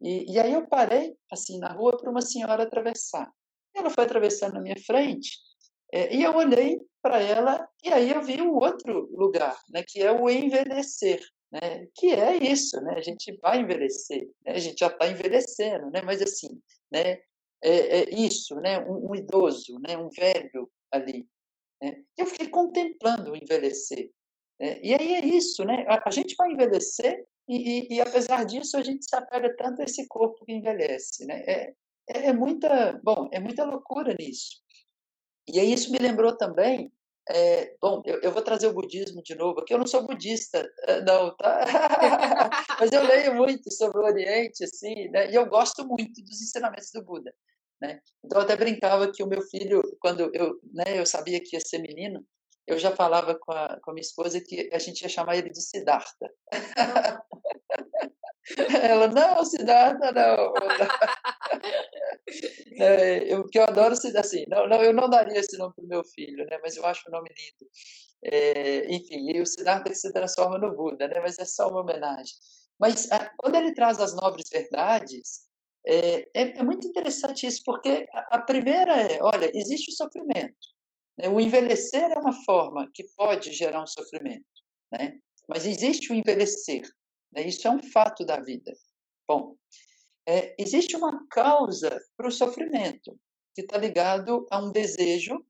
e, e, aí eu parei, assim, na rua para uma senhora atravessar. Ela foi atravessando na minha frente e eu olhei para ela e aí eu vi um outro lugar, né, que é o envelhecer né? que é isso, né? a gente vai envelhecer, né? a gente já está envelhecendo, né? mas assim, né? é, é isso, né? Um, um, idoso, né? um velho ali. Né? Eu fiquei contemplando envelhecer. Né? E aí é isso, né? a, gente vai envelhecer e, e, e, apesar disso a gente se apega tanto a esse corpo que envelhece. Né? É, é, é muita, bom, é muita loucura nisso. E aí isso me lembrou também É, bom, eu, eu, vou trazer o budismo de novo, aqui eu não sou budista, é, não, tá? Mas eu leio muito sobre o Oriente, assim, né? E eu gosto muito dos ensinamentos do Buda, né? Então eu até brincava que o meu filho, quando eu, né, eu sabia que ia ser menino, eu já falava com a, com a minha esposa que a gente ia chamar ele de Siddhartha. Ela, não, Siddhartha, não. é, eu, que eu adoro assim, não, não, eu não daria esse nome para o meu filho, né? mas eu acho o nome lindo. É, enfim, e o Siddhartha que se transforma no Buda, né? mas é só uma homenagem. Mas a, quando ele traz as nobres verdades, é, é, é muito interessante isso, porque a, a, primeira é, olha, existe o sofrimento. Né? O envelhecer é uma forma que pode gerar um sofrimento, né? mas existe o envelhecer. Né? Isso é um fato da vida. Bom, é, existe uma causa para o sofrimento, que está ligado a um desejo,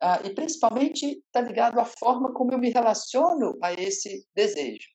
ah, e principalmente está ligado à forma como eu me relaciono a esse desejo.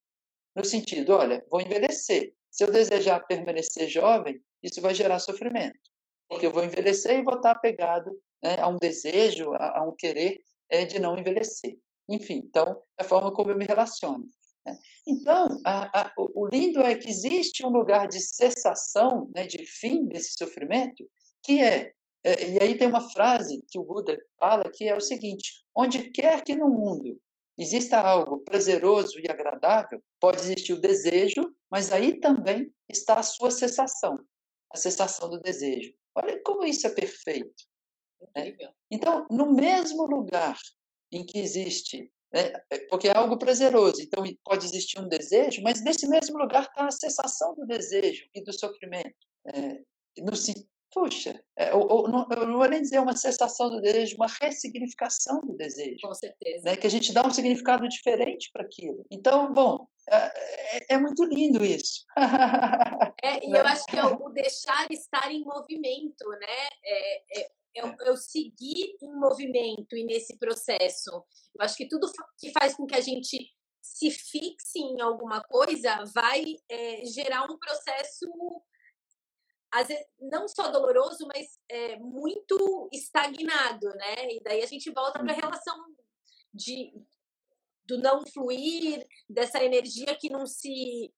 No sentido, olha, vou envelhecer. Se eu desejar permanecer jovem, isso vai gerar sofrimento, porque eu vou envelhecer e vou estar apegado né, a um desejo, a, a um querer é, de não envelhecer. Enfim, então, é a forma como eu me relaciono. Né? Então, a, a, o lindo é que existe um lugar de cessação, né, de fim desse sofrimento, que é, é, e aí tem uma frase que o Buda fala que é o seguinte: onde quer que no mundo exista algo prazeroso e agradável, pode existir o desejo, mas aí também está a sua cessação, a cessação do desejo. Olha como isso é perfeito. Né? Então, no mesmo lugar em que existe né? É, porque é algo prazeroso. Então, pode existir um desejo, mas nesse mesmo lugar está a cessação do desejo e do sofrimento. É, no, puxa, é, ou, ou, não, eu não vou nem dizer uma cessação do desejo, uma ressignificação do desejo. Com certeza. Né? Que a gente dá um significado diferente para aquilo. Então, bom, é, é, é muito lindo isso. É, e eu acho que é o deixar estar em movimento, né? É, é, eu, eu seguir em movimento e nesse processo. Eu acho que tudo que faz com que a gente se fixe em alguma coisa vai é, gerar um processo às vezes, não só doloroso, mas é, muito estagnado, né? E daí a gente volta para a uhum. relação de do não fluir, dessa energia que não se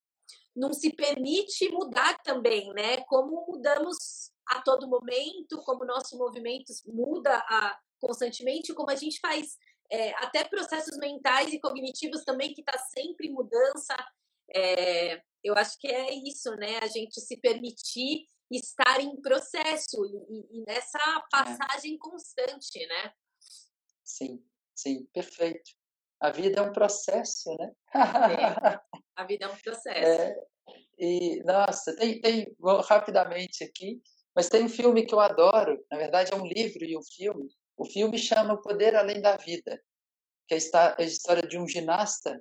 não se permite mudar também, né? Como mudamos a todo momento, como o nosso movimento muda a, constantemente, como a gente faz é, até processos mentais e cognitivos também, que está sempre em mudança. É, eu acho que é isso, né? A gente se permitir estar em processo e, e nessa é. passagem é. constante, né? Sim, sim, perfeito. A vida é um processo, né? É, a vida é um processo. É, e, nossa, tem, tem, rapidamente aqui, mas tem um filme que eu adoro, na verdade é um livro e um filme. O filme chama O Poder Além da Vida, que é a história de um ginasta.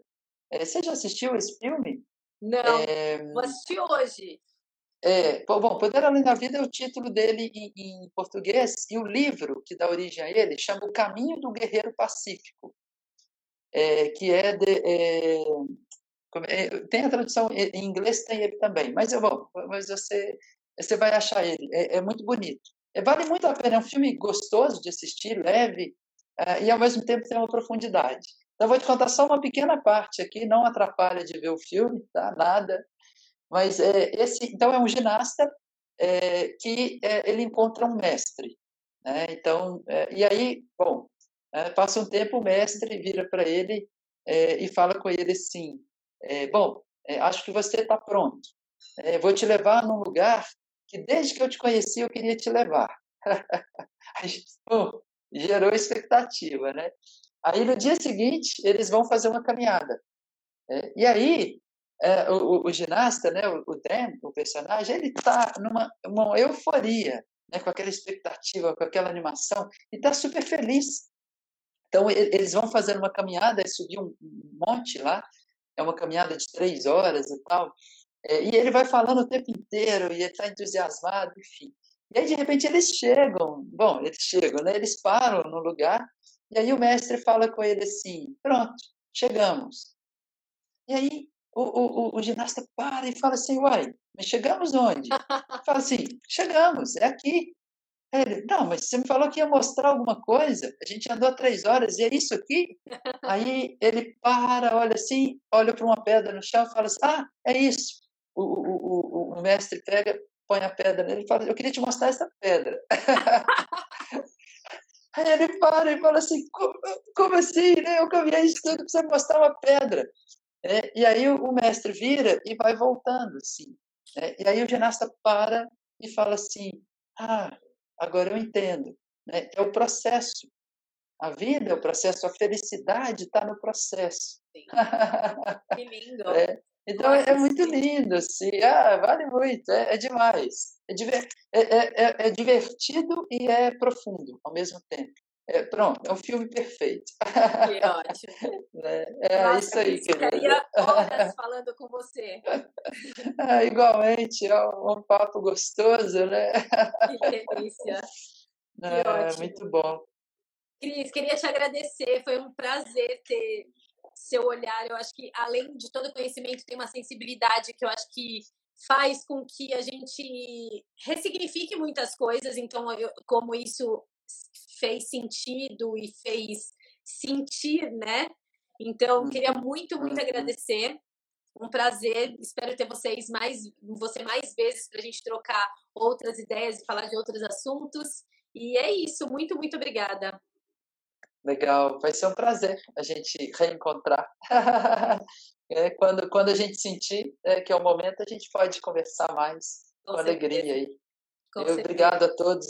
É, você já assistiu esse filme? Não, é, vou assistir hoje. É, bom, Poder Além da Vida é o título dele em, em, português, e o livro que dá origem a ele chama O Caminho do Guerreiro Pacífico, é, que é, de, é, é tem a tradução em inglês, tem ele também, mas eu vou, mas você você vai achar ele. É, é muito bonito. É, vale muito a pena. É um filme gostoso de assistir, leve, uh, e ao mesmo tempo tem uma profundidade. Então, vou te contar só uma pequena parte aqui, não atrapalha de ver o filme, tá? Nada. Mas é, esse, então, é um ginasta é, que é, ele encontra um mestre. Né? Então, e aí, bom, passa um tempo, o mestre vira para ele e fala com ele assim: Bom, acho que você está pronto. vou te levar num lugar que desde que eu te conheci eu queria te levar. Pô, gerou expectativa, né? Aí no dia seguinte eles vão fazer uma caminhada. É, e aí é, o, o, ginasta, né, o, Dan, o personagem, ele está numa uma euforia, né, com aquela expectativa, com aquela animação, e está super feliz. Então eles vão fazer uma caminhada, subir um monte lá, é uma caminhada de três horas e tal. É, e ele vai falando o tempo inteiro, e ele está entusiasmado, enfim. E aí, de repente, eles chegam, bom, eles chegam, né? Eles param no lugar, e aí o mestre fala com ele assim, pronto, chegamos. E aí o, o, o, ginasta para e fala assim, uai, mas chegamos onde? Fala assim, chegamos, é aqui. Ele, não, mas você me falou que ia mostrar alguma coisa. A gente andou três horas e é isso aqui? Aí ele para, olha assim, olha para uma pedra no chão e fala assim, ah, é isso. O, o, o, o mestre pega, põe a pedra nele e fala, eu queria te mostrar essa pedra. Aí ele para e fala assim, como, como assim? Né? Eu caminhei isso tudo para mostrar uma pedra. É, e aí o, mestre vira e vai voltando, assim. É, e aí o ginasta para e fala assim, ah, agora eu entendo. Né? É o processo. A vida é o processo, a felicidade está no processo. Que lindo. É. Então Nossa, é, muito lindo, assim, ah, vale muito, é, é demais. É, diver, é, é, é, divertido e é profundo ao mesmo tempo. É, pronto, é um filme perfeito. Que ótimo. É, Nossa, isso aí, querida. horas falando com você. É, igualmente, é um, um, papo gostoso, né? Que delícia. Que é, muito bom. Cris, queria te agradecer, foi um prazer ter seu olhar. Eu acho que, além de todo conhecimento, tem uma sensibilidade que eu acho que faz com que a gente ressignifique muitas coisas. Então, eu, como isso fez sentido e fez sentir, né? Então, uhum. queria muito, muito uhum. agradecer. Um prazer. Espero ter vocês mais, você mais vezes para a gente trocar outras ideias e falar de outros assuntos. E é isso. Muito, muito obrigada. Legal, vai ser um prazer a gente reencontrar. é, quando, quando a gente sentir é, que é o momento, a gente pode conversar mais com, com alegria aí. Com Obrigado a todos.